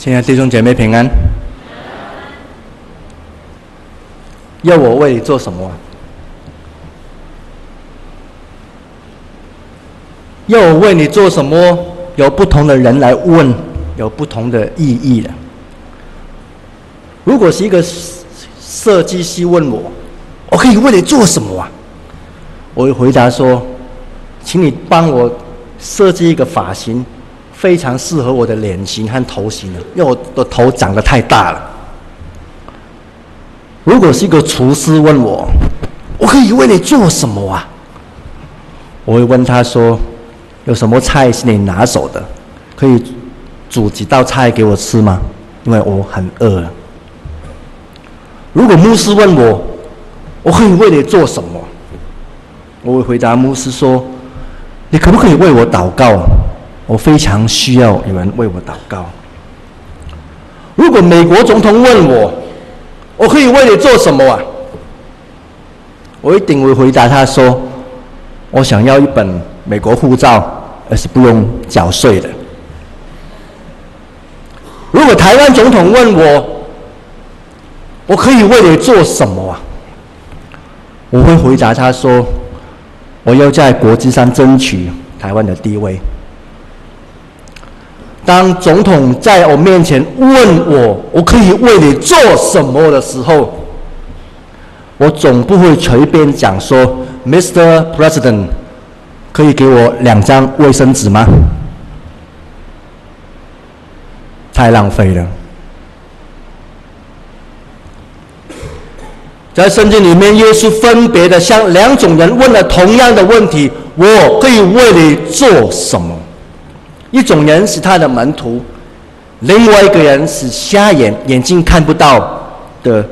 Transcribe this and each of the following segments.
亲爱的弟兄姐妹平安。要我为你做什么？要我为你做什么？有不同的人来问，有不同的意义的。如果是一个设计师问我，我可以为你做什么啊？我会回答说，请你帮我设计一个发型，非常适合我的脸型和头型的，因为我的头长得太大了。如果是一个厨师问我，我可以为你做什么啊？我会问他说。有什么菜是你拿手的？可以煮几道菜给我吃吗？因为我很饿了。如果牧师问我，我可以为你做什么？我会回答牧师说：“你可不可以为我祷告？我非常需要有人为我祷告。”如果美国总统问我，我可以为你做什么啊？我一定会回答他说：“我想要一本。”美国护照，而是不用缴税的。如果台湾总统问我，我可以为你做什么啊？我会回答他说：“我要在国际上争取台湾的地位。”当总统在我面前问我，我可以为你做什么的时候，我总不会随便讲说：“Mr. President。”可以给我两张卫生纸吗？太浪费了。在圣经里面，耶稣分别的向两种人问了同样的问题：“我可以为你做什么？”一种人是他的门徒，另外一个人是瞎眼、眼睛看不到的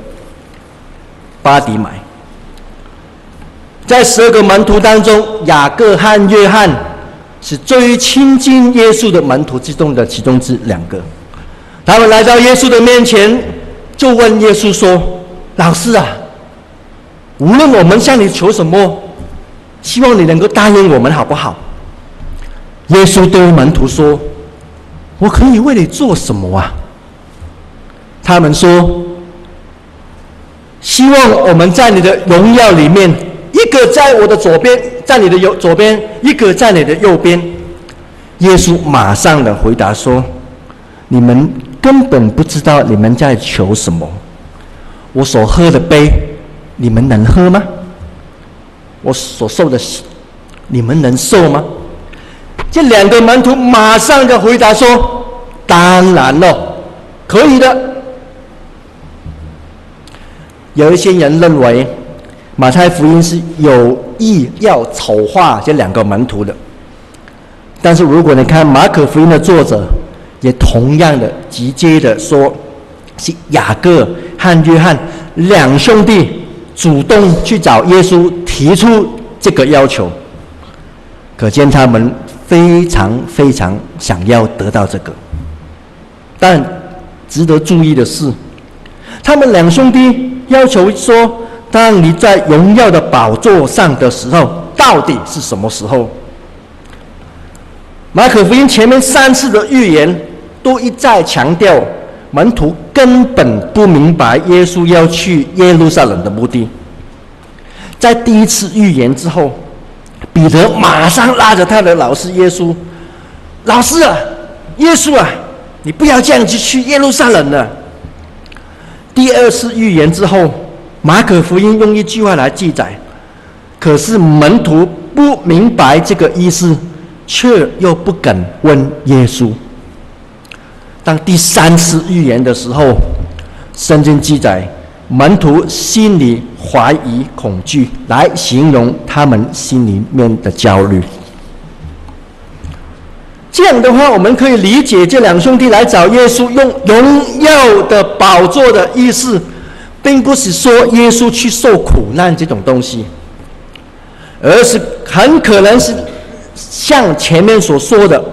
巴迪买。在十二个门徒当中，雅各和约翰是最亲近耶稣的门徒之中的其中之两个。他们来到耶稣的面前，就问耶稣说：“老师啊，无论我们向你求什么，希望你能够答应我们，好不好？”耶稣对门徒说：“我可以为你做什么啊？”他们说：“希望我们在你的荣耀里面。”一个在我的左边，在你的右左边；一个在你的右边。耶稣马上的回答说：“你们根本不知道你们在求什么。我所喝的杯，你们能喝吗？我所受的，你们能受吗？”这两个门徒马上就回答说：“当然了，可以的。”有一些人认为。马太福音是有意要丑化这两个门徒的，但是如果你看马可福音的作者，也同样的直接的说，是雅各和约翰两兄弟主动去找耶稣提出这个要求，可见他们非常非常想要得到这个。但值得注意的是，他们两兄弟要求说。当你在荣耀的宝座上的时候，到底是什么时候？马可福音前面三次的预言都一再强调，门徒根本不明白耶稣要去耶路撒冷的目的。在第一次预言之后，彼得马上拉着他的老师耶稣：“老师啊，耶稣啊，你不要这样子去耶路撒冷了。”第二次预言之后。马可福音用一句话来记载，可是门徒不明白这个意思，却又不敢问耶稣。当第三次预言的时候，圣经记载门徒心里怀疑恐惧，来形容他们心里面的焦虑。这样的话，我们可以理解这两兄弟来找耶稣用荣耀的宝座的意思。并不是说耶稣去受苦难这种东西，而是很可能是像前面所说的，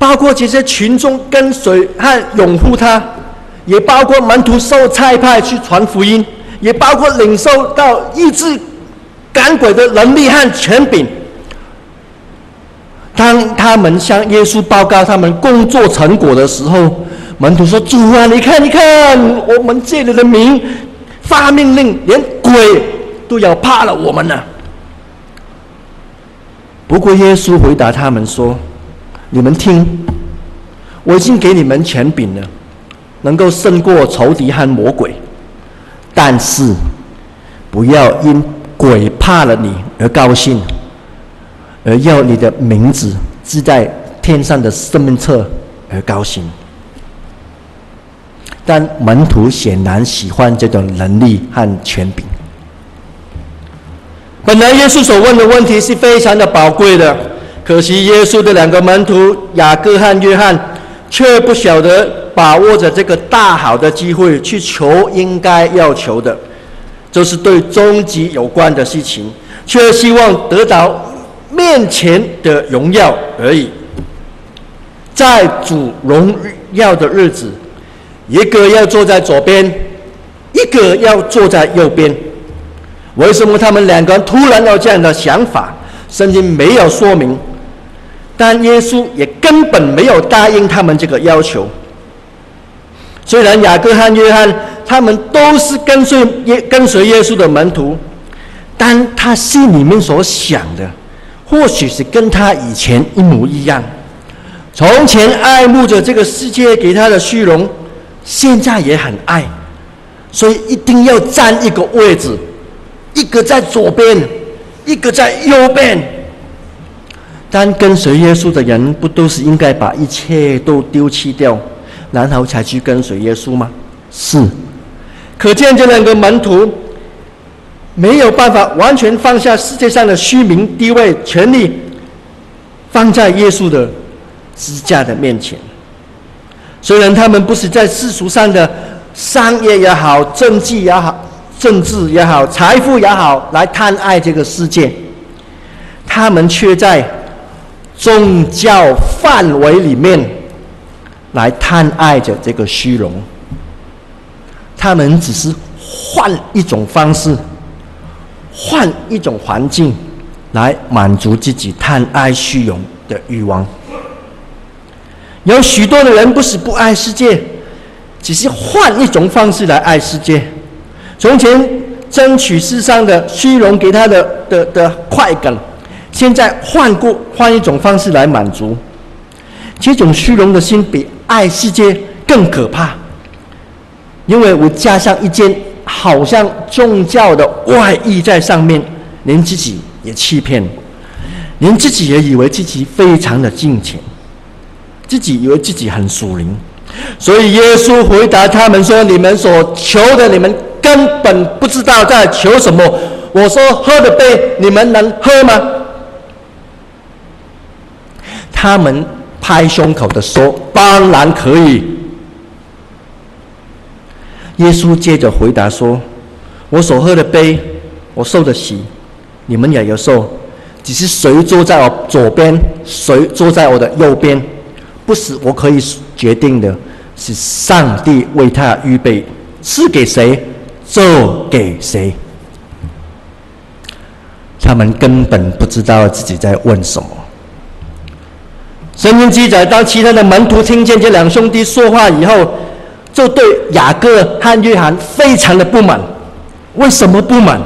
包括这些群众跟随和拥护他，也包括门徒受差派去传福音，也包括领受到医治赶鬼的能力和权柄。当他们向耶稣报告他们工作成果的时候，门徒说：“主啊，你看，你看，我们借你的名发命令，连鬼都要怕了我们呢。”不过耶稣回答他们说：“你们听，我已经给你们权柄了，能够胜过仇敌和魔鬼，但是不要因鬼怕了你而高兴，而要你的名字记在天上的生命册而高兴。”但门徒显然喜欢这种能力和权柄。本来耶稣所问的问题是非常的宝贵的，可惜耶稣的两个门徒雅各和约翰却不晓得把握着这个大好的机会去求应该要求的，就是对终极有关的事情，却希望得到面前的荣耀而已。在主荣耀的日子。一个要坐在左边，一个要坐在右边。为什么他们两个人突然有这样的想法？圣经没有说明，但耶稣也根本没有答应他们这个要求。虽然雅各和约翰他们都是跟随耶跟随耶稣的门徒，但他心里面所想的，或许是跟他以前一模一样。从前爱慕着这个世界给他的虚荣。现在也很爱，所以一定要占一个位置，一个在左边，一个在右边。但跟随耶稣的人，不都是应该把一切都丢弃掉，然后才去跟随耶稣吗？是。可见这两个门徒没有办法完全放下世界上的虚名、地位、权利，放在耶稣的支架的面前。虽然他们不是在世俗上的商业也好、政绩也好、政治也好、财富也好来贪爱这个世界，他们却在宗教范围里面来贪爱着这个虚荣。他们只是换一种方式、换一种环境来满足自己贪爱虚荣的欲望。有许多的人不是不爱世界，只是换一种方式来爱世界。从前争取世上的虚荣给他的的的快感，现在换过换一种方式来满足。这种虚荣的心比爱世界更可怕，因为我加上一件好像宗教的外衣在上面，连自己也欺骗，连自己也以为自己非常的敬虔。自己以为自己很属灵，所以耶稣回答他们说：“你们所求的，你们根本不知道在求什么。我说喝的杯，你们能喝吗？”他们拍胸口的说：“当然可以。”耶稣接着回答说：“我所喝的杯，我受的洗，你们也要受，只是谁坐在我左边，谁坐在我的右边。”不是我可以决定的，是上帝为他预备，赐给谁就给谁。他们根本不知道自己在问什么。圣经记载，当其他的门徒听见这两兄弟说话以后，就对雅各和约翰非常的不满。为什么不满？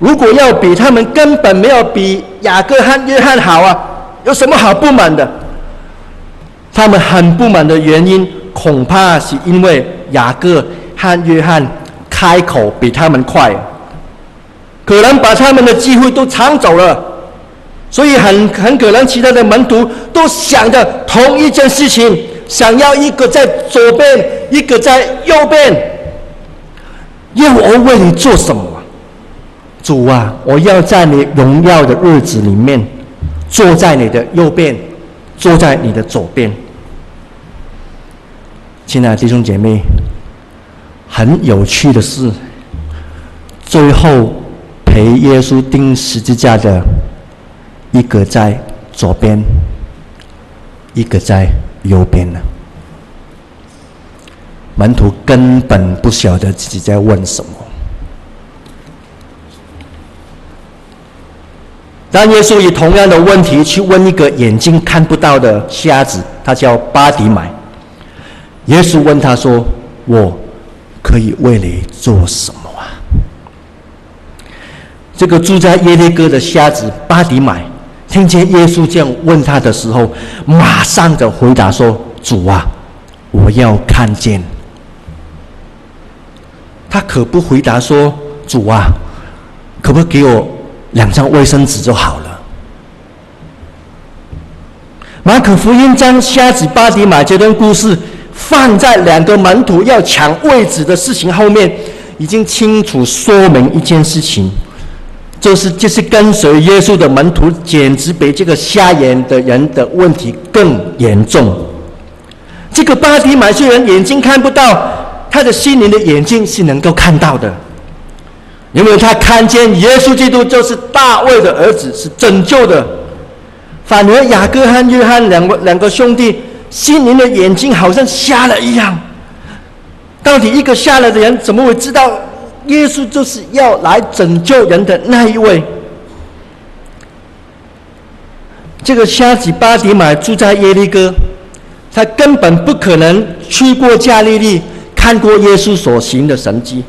如果要比，他们根本没有比雅各和约翰好啊，有什么好不满的？他们很不满的原因，恐怕是因为雅各和约翰开口比他们快，可能把他们的机会都抢走了，所以很很可能其他的门徒都想着同一件事情，想要一个在左边，一个在右边。要我为你做什么？主啊，我要在你荣耀的日子里面，坐在你的右边。坐在你的左边，亲爱的弟兄姐妹，很有趣的是，最后陪耶稣钉十字架的，一个在左边，一个在右边呢。门徒根本不晓得自己在问什么。当耶稣以同样的问题去问一个眼睛看不到的瞎子，他叫巴迪买。耶稣问他说：“我可以为你做什么啊？”这个住在耶利哥的瞎子巴迪买，听见耶稣这样问他的时候，马上的回答说：“主啊，我要看见。”他可不回答说：“主啊，可不可以给我两张卫生纸就好了？”马可福音将瞎子巴底马这段故事放在两个门徒要抢位置的事情后面，已经清楚说明一件事情，就是就是跟随耶稣的门徒简直比这个瞎眼的人的问题更严重。这个巴底买虽人眼睛看不到，他的心灵的眼睛是能够看到的，因为他看见耶稣基督就是大卫的儿子，是拯救的。反而雅各和约翰两个两个兄弟心灵的眼睛好像瞎了一样。到底一个瞎了的人怎么会知道耶稣就是要来拯救人的那一位？这个瞎子巴底买住在耶利哥，他根本不可能去过加利利看过耶稣所行的神迹。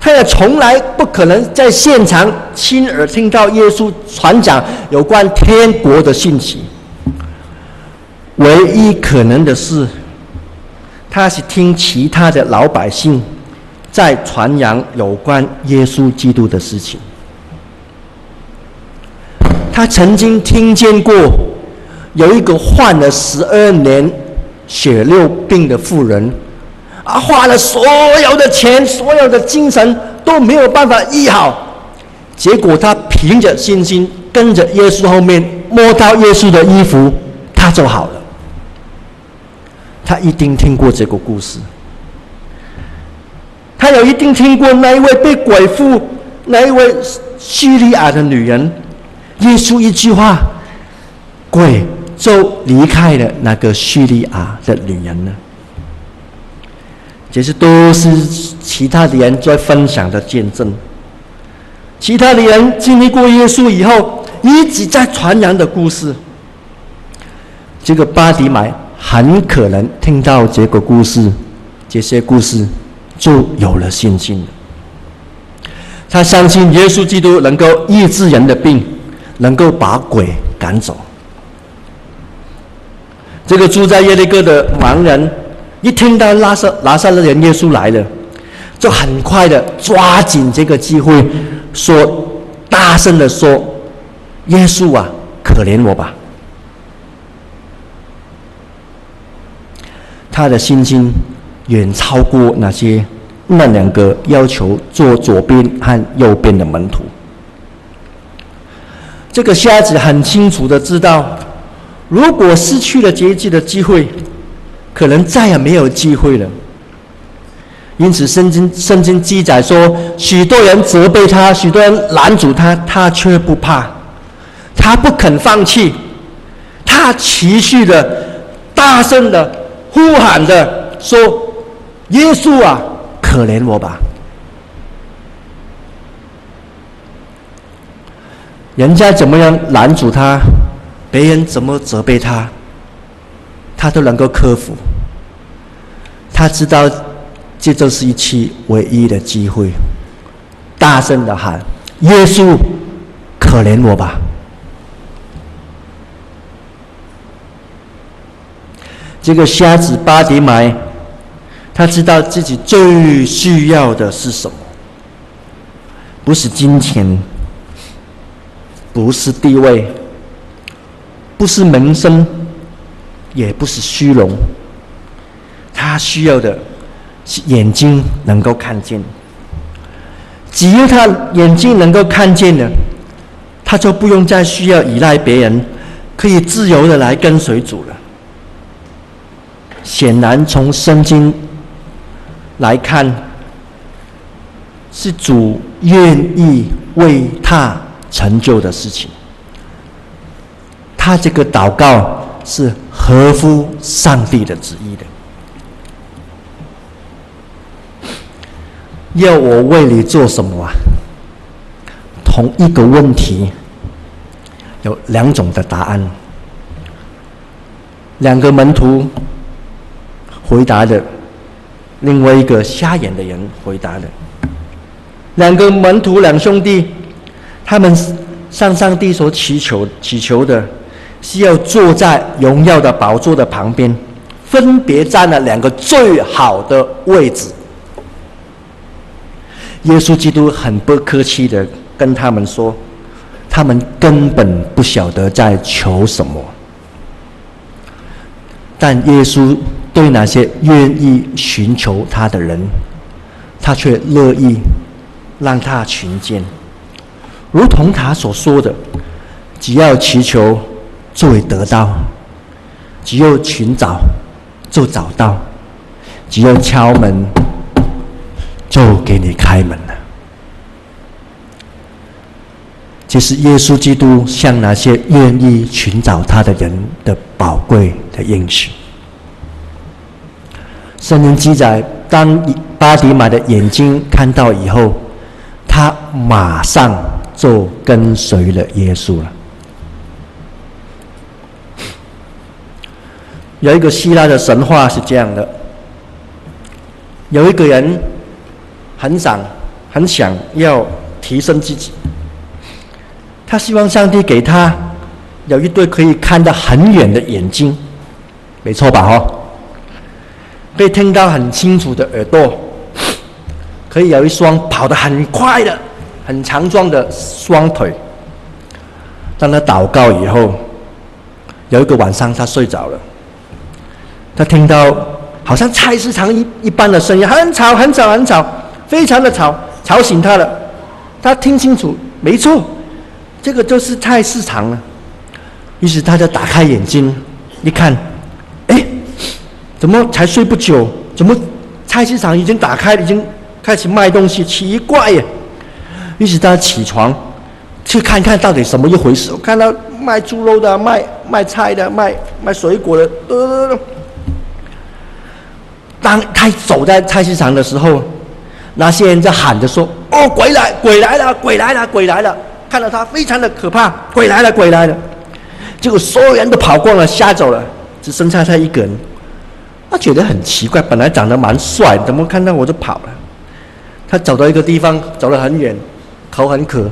他也从来不可能在现场亲耳听到耶稣传讲有关天国的信息。唯一可能的是，他是听其他的老百姓在传扬有关耶稣基督的事情。他曾经听见过有一个患了十二年血漏病的妇人。啊，花了所有的钱，所有的精神都没有办法医好，结果他凭着信心跟着耶稣后面，摸到耶稣的衣服，他就好了。他一定听过这个故事，他有一定听过那一位被鬼附、那一位叙利亚的女人，耶稣一句话，鬼就离开了那个叙利亚的女人了。这些都是其他的人在分享的见证。其他的人经历过耶稣以后，一直在传扬的故事。这个巴迪买很可能听到这个故事，这些故事就有了信心。他相信耶稣基督能够医治人的病，能够把鬼赶走。这个住在耶利哥的盲人。一听到拉撒拿撒勒人耶稣来了，就很快的抓紧这个机会，说大声的说：“耶稣啊，可怜我吧！”他的信心远超过那些那两个要求坐左边和右边的门徒。这个瞎子很清楚的知道，如果失去了医治的机会，可能再也没有机会了。因此，圣经圣经记载说，许多人责备他，许多人拦阻他，他却不怕，他不肯放弃，他持续的、大声的呼喊的说：“耶稣啊，可怜我吧！”人家怎么样拦阻他，别人怎么责备他。他都能够克服，他知道这就是一次唯一的机会，大声的喊：“耶稣，可怜我吧！”这个瞎子巴迪买，他知道自己最需要的是什么？不是金钱，不是地位，不是名声。也不是虚荣，他需要的是眼睛能够看见。只要他眼睛能够看见了，他就不用再需要依赖别人，可以自由的来跟随主了。显然，从圣经来看，是主愿意为他成就的事情。他这个祷告是。合乎上帝的旨意的，要我为你做什么啊？同一个问题有两种的答案。两个门徒回答的，另外一个瞎眼的人回答的。两个门徒，两兄弟，他们向上帝所祈求祈求的，是要坐在荣耀的宝座的旁边，分别占了两个最好的位置。耶稣基督很不客气的跟他们说，他们根本不晓得在求什么，但耶稣对那些愿意寻求他的人，他却乐意。让他寻见，如同他所说的，只要祈求，就会得到；只要寻找，就找到；只要敲门，就给你开门了。这是耶稣基督向那些愿意寻找他的人的宝贵的应许。圣经记载，当巴迪马的眼睛看到以后。他马上就跟随了耶稣了。有一个希腊的神话是这样的：有一个人很想、很想要提升自己，他希望上帝给他有一对可以看得很远的眼睛，没错吧？哦，可以听到很清楚的耳朵。可以有一双跑得很快的、很强壮的双腿。当他祷告以后，有一个晚上他睡着了，他听到好像菜市场一一般的声音，很吵、很吵、很吵，非常的吵，吵醒他了。他听清楚，没错，这个就是菜市场了。于是他就打开眼睛一看，怎么才睡不久？怎么菜市场已经打开，已经？开始卖东西，奇怪呀！于是他起床去看看到底什么一回事。我看到卖猪肉的、卖卖菜的、卖卖水果的，呃。当他走在菜市场的时候，那些人在喊着说：“哦，鬼来，鬼来了，鬼来了，鬼来了！”看到他非常的可怕，鬼来了，鬼来了！结果所有人都跑光了，吓走了，只剩下他一个人。他觉得很奇怪，本来长得蛮帅，怎么看到我就跑了？他走到一个地方，走了很远，口很渴，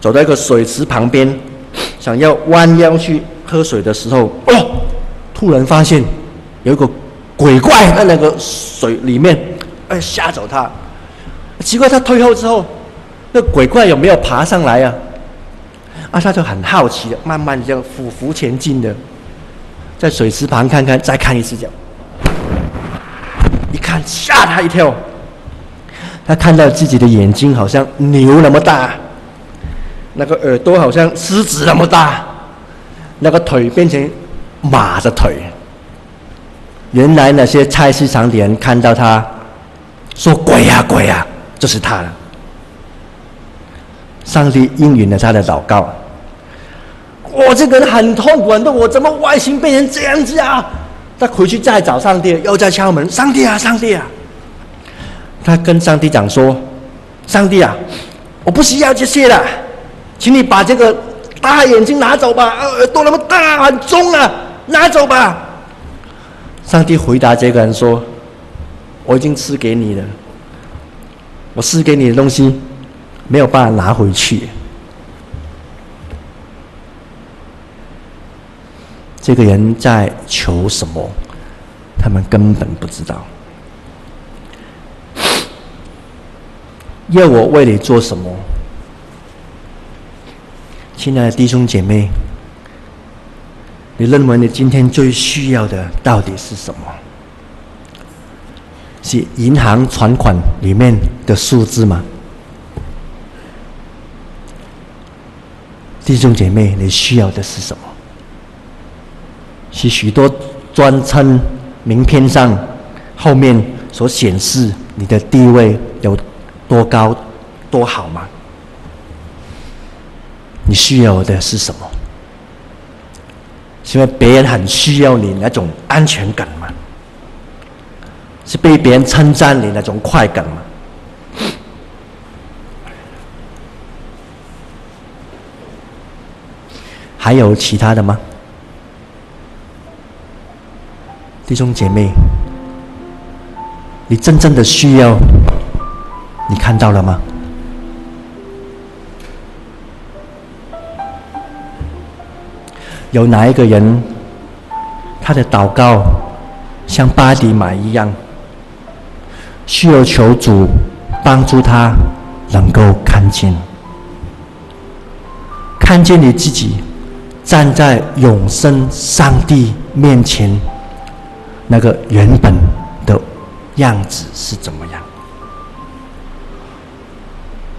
走到一个水池旁边，想要弯腰去喝水的时候，哦，突然发现有一个鬼怪在那个水里面，哎，吓走他。奇怪，他退后之后，那鬼怪有没有爬上来啊？啊，他就很好奇的，慢慢这样匍匐前进的，在水池旁看看，再看一次，这样，一看吓他一跳。他看到自己的眼睛好像牛那么大，那个耳朵好像狮子那么大，那个腿变成马的腿。原来那些菜市场的人看到他，说：“鬼呀鬼呀，就是他了。”上帝应允了他的祷告。我这个人很痛苦，很痛苦，我怎么外形变成这样子啊？他回去再找上帝，又在敲门：“上帝啊，上帝啊！”他跟上帝讲说：“上帝啊，我不需要这些了，请你把这个大眼睛拿走吧，耳朵那么大很重啊，拿走吧。”上帝回答这个人说：“我已经赐给你了，我赐给你的东西没有办法拿回去。”这个人在求什么？他们根本不知道。要我为你做什么？亲爱的弟兄姐妹，你认为你今天最需要的到底是什么？是银行存款里面的数字吗？弟兄姐妹，你需要的是什么？是许多专称名片上后面所显示你的地位有多高，多好吗？你需要的是什么？是因为别人很需要你那种安全感吗？是被别人称赞你那种快感吗？还有其他的吗？弟兄姐妹，你真正的需要，你看到了吗？有哪一个人，他的祷告像巴底买一样，需要求主帮助他能够看见，看见你自己站在永生上帝面前，那个原本的样子是怎么样？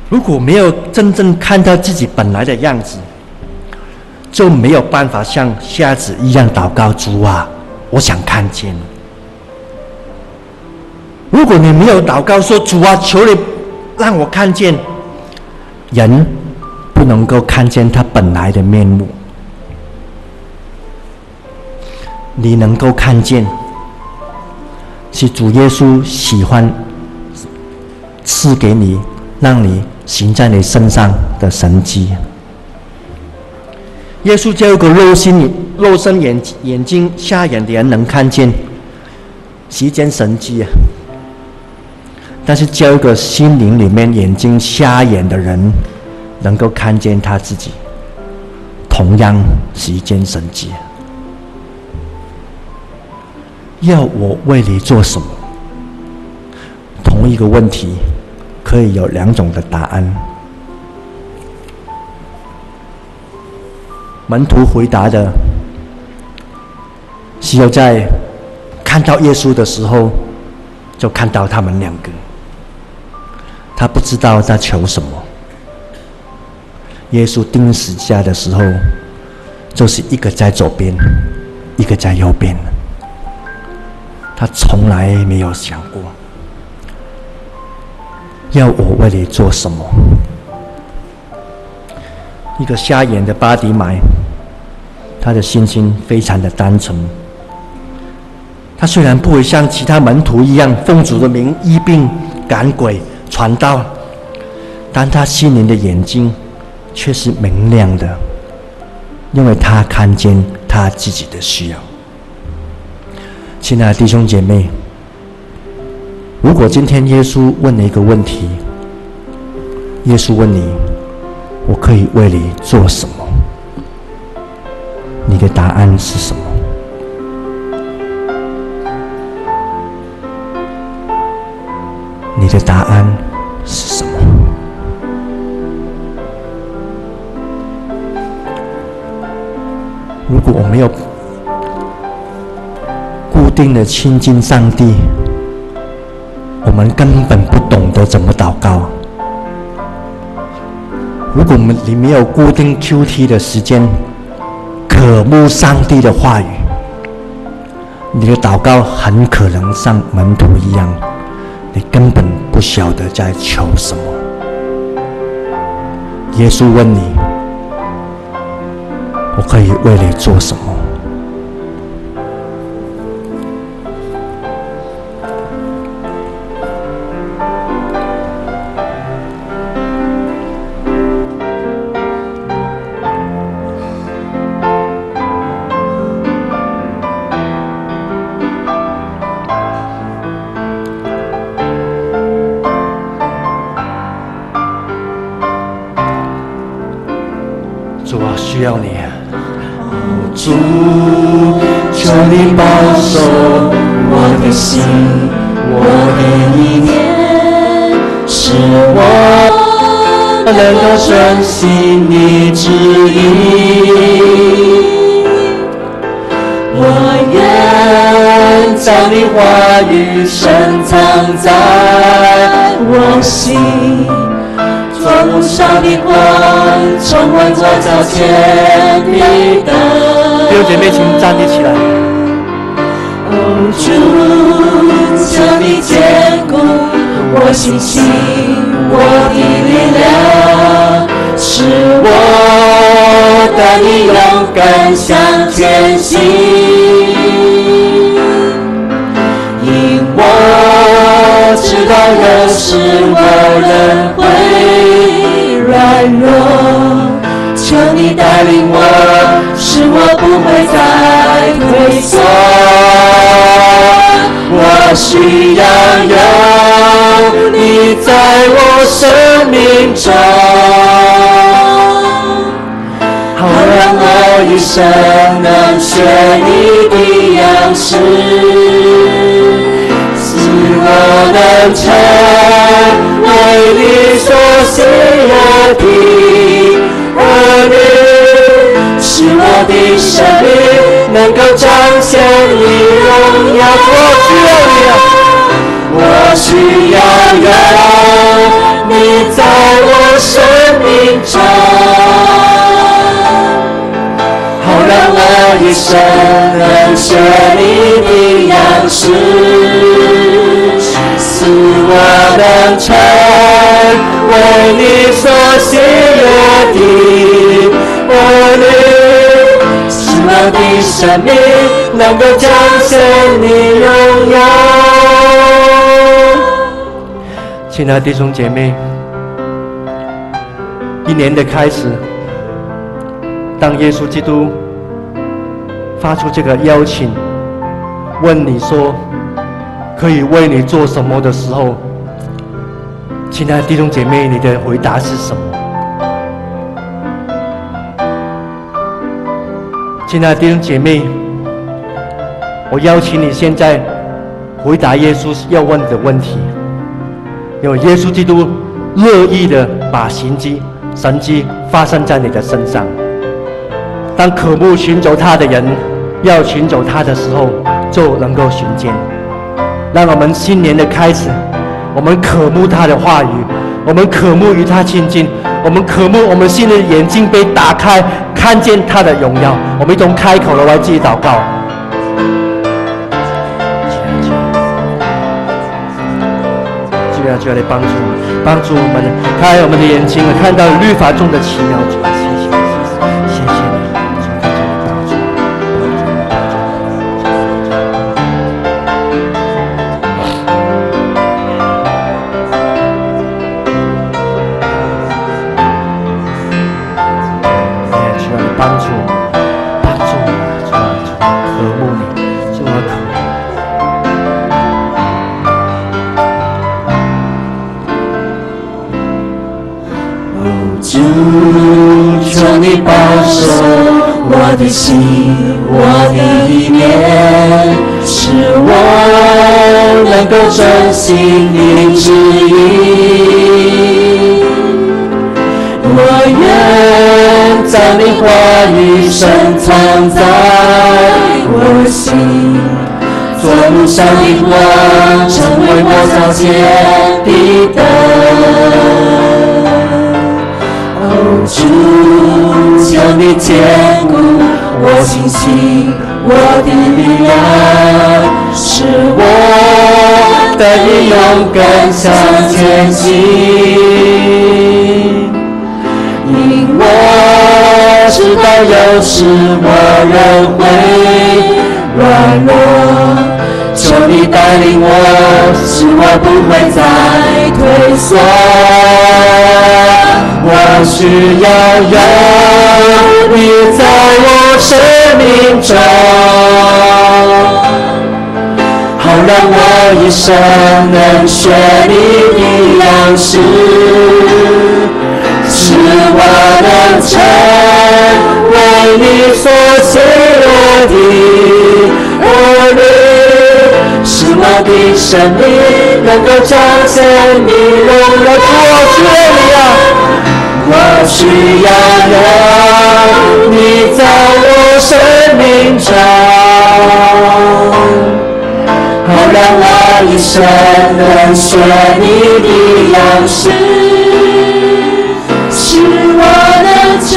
如果没有真正看到自己本来的样子，就没有办法像瞎子一样祷告主啊，我想看见。如果你没有祷告说主啊，求你让我看见，人不能够看见他本来的面目，你能够看见。是主耶稣喜欢赐给你，让你行在你身上的神迹。耶稣叫一个肉心、肉身眼眼睛瞎眼的人能看见，是一件神迹啊！但是叫一个心灵里面眼睛瞎眼的人能够看见他自己，同样是一件神迹。要我为你做什么？同一个问题，可以有两种的答案。门徒回答的，是要在看到耶稣的时候，就看到他们两个。他不知道在求什么。耶稣钉十字架的时候，就是一个在左边，一个在右边。他从来没有想过，要我为你做什么。一个瞎眼的巴迪买，他的心心非常的单纯。他虽然不会像其他门徒一样奉主的名医病赶鬼传道，但他心灵的眼睛却是明亮的，因为他看见他自己的需要。亲爱的弟兄姐妹，如果今天耶稣问你一个问题，耶稣问你：“我可以为你做什么？”你的答案是什么？你的答案是什么？如果我没有。定的亲近上帝，我们根本不懂得怎么祷告。如果我们你没有固定 QT 的时间，渴慕上帝的话语，你的祷告很可能像门徒一样，你根本不晓得在求什么。耶稣问你：“我可以为你做什么？”你保守我的心，我的一切，是我能够珍惜你之一。我愿将你话语深藏在我心，装不上的光，充满在这天地的。六姐妹，请站立起来。主，求你坚固我信心，我的力量，使我带你勇敢向前行。因我知道有时我仍会软弱。求你带领我，使我不会再退缩。我需要有你在我生命中，好让我一生能学你的样式，使我能成为你所喜悦的儿女，使我的生命能够彰显你荣耀。我需要有你在我生命中，好让我一生能学你的样式，使我能成为你所喜悦的我的生命能够彰显你荣耀。亲爱的弟兄姐妹，一年的开始，当耶稣基督发出这个邀请，问你说可以为你做什么的时候，亲爱的弟兄姐妹，你的回答是什么？亲爱的弟兄姐妹，我邀请你现在回答耶稣要问的问题。因为耶稣基督乐意的把神迹、神迹发生在你的身上。当渴慕寻找他的人要寻找他的时候，就能够寻见。让我们新年的开始，我们渴慕他的话语，我们渴慕与他亲近，我们渴慕我们新的眼睛被打开，看见他的荣耀。我们一同开口了来为自己祷告。就要来帮助，帮助我们开我们的眼睛，看到律法中的奇妙。我的心，我的意念，使我能够遵行你旨意。我愿将你话语深藏在我心，做路上的光，成为我脚前的灯。主，求你坚固信心，我的力量，使我得以勇敢向前行。因我知道有时我仍会软弱，求你带领我，使我不会再退缩。我需要有你在我生命中，好让我一生能学你一样式，使我能成为你所喜悦的儿女，是我的生命能够彰显你荣耀的荣耀。我需要有你在我生命中，好让我一生能学你的样式，是我能成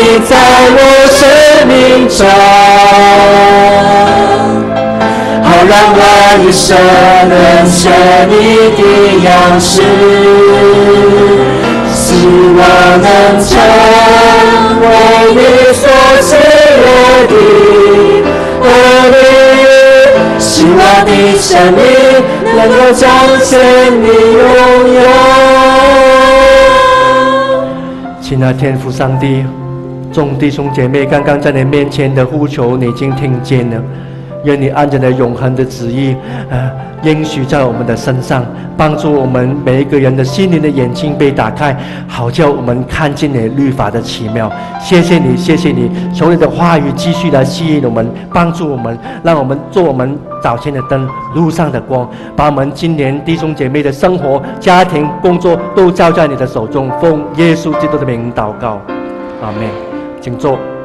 你在我生命中，好让我一生能学你的样式，希望能成为你所喜悦的儿女，希望你生命能够彰显你荣耀。亲爱天父上帝，众弟兄姐妹刚刚在你面前的呼求，你已经听见了。愿你按着你永恒的旨意，呃，应许在我们的身上，帮助我们每一个人的心灵的眼睛被打开，好叫我们看见你律法的奇妙。谢谢你，谢谢你，求你的话语继续来吸引我们，帮助我们，让我们做我们早前的灯，路上的光，把我们今年弟兄姐妹的生活、家庭、工作都交在你的手中。奉耶稣基督的名祷告，阿门。请坐。